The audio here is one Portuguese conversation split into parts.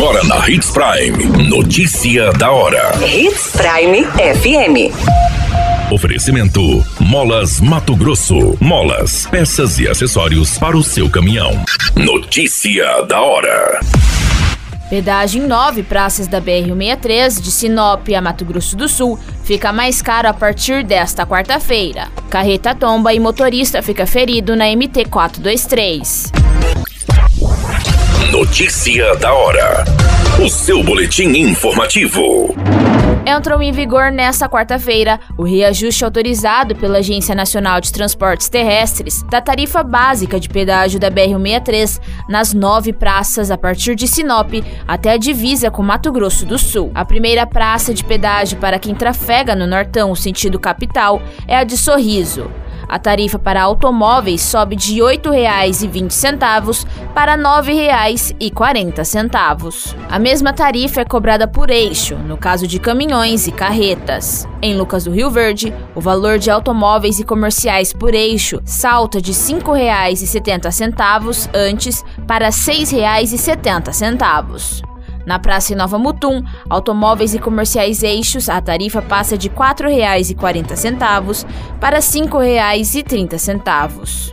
Agora na Hits Prime. Notícia da hora. Hits Prime FM. Oferecimento: Molas Mato Grosso. Molas, peças e acessórios para o seu caminhão. Notícia da hora. Pedágio em nove praças da BR-163 de Sinop a Mato Grosso do Sul fica mais caro a partir desta quarta-feira. Carreta tomba e motorista fica ferido na MT-423. Notícia da hora. O seu boletim informativo. Entrou em vigor nesta quarta-feira o reajuste autorizado pela Agência Nacional de Transportes Terrestres da tarifa básica de pedágio da BR-163 nas nove praças a partir de Sinop até a divisa com Mato Grosso do Sul. A primeira praça de pedágio para quem trafega no Nortão, sentido capital, é a de Sorriso. A tarifa para automóveis sobe de R$ 8,20 para R$ 9,40. A mesma tarifa é cobrada por eixo, no caso de caminhões e carretas. Em Lucas do Rio Verde, o valor de automóveis e comerciais por eixo salta de R$ 5,70 antes para R$ 6,70. Na Praça Nova Mutum, automóveis e comerciais eixos, a tarifa passa de R$ 4,40 para R$ 5,30.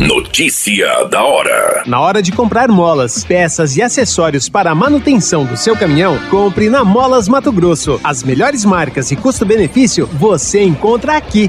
Notícia da hora. Na hora de comprar molas, peças e acessórios para a manutenção do seu caminhão, compre na Molas Mato Grosso. As melhores marcas e custo-benefício você encontra aqui.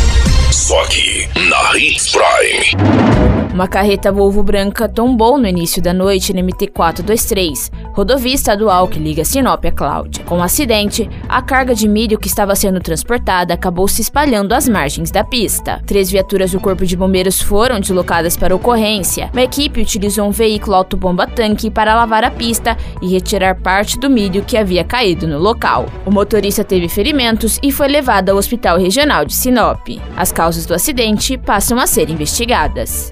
Aqui na Hits Prime. Uma carreta Volvo branca tombou no início da noite na MT-423, rodovia estadual que liga Sinop a Cláudia. Com o um acidente, a carga de milho que estava sendo transportada acabou se espalhando às margens da pista. Três viaturas do Corpo de Bombeiros foram deslocadas para a ocorrência. Uma equipe utilizou um veículo autobomba-tanque para lavar a pista e retirar parte do milho que havia caído no local. O motorista teve ferimentos e foi levado ao Hospital Regional de Sinop. As causas do acidente passam a ser investigadas.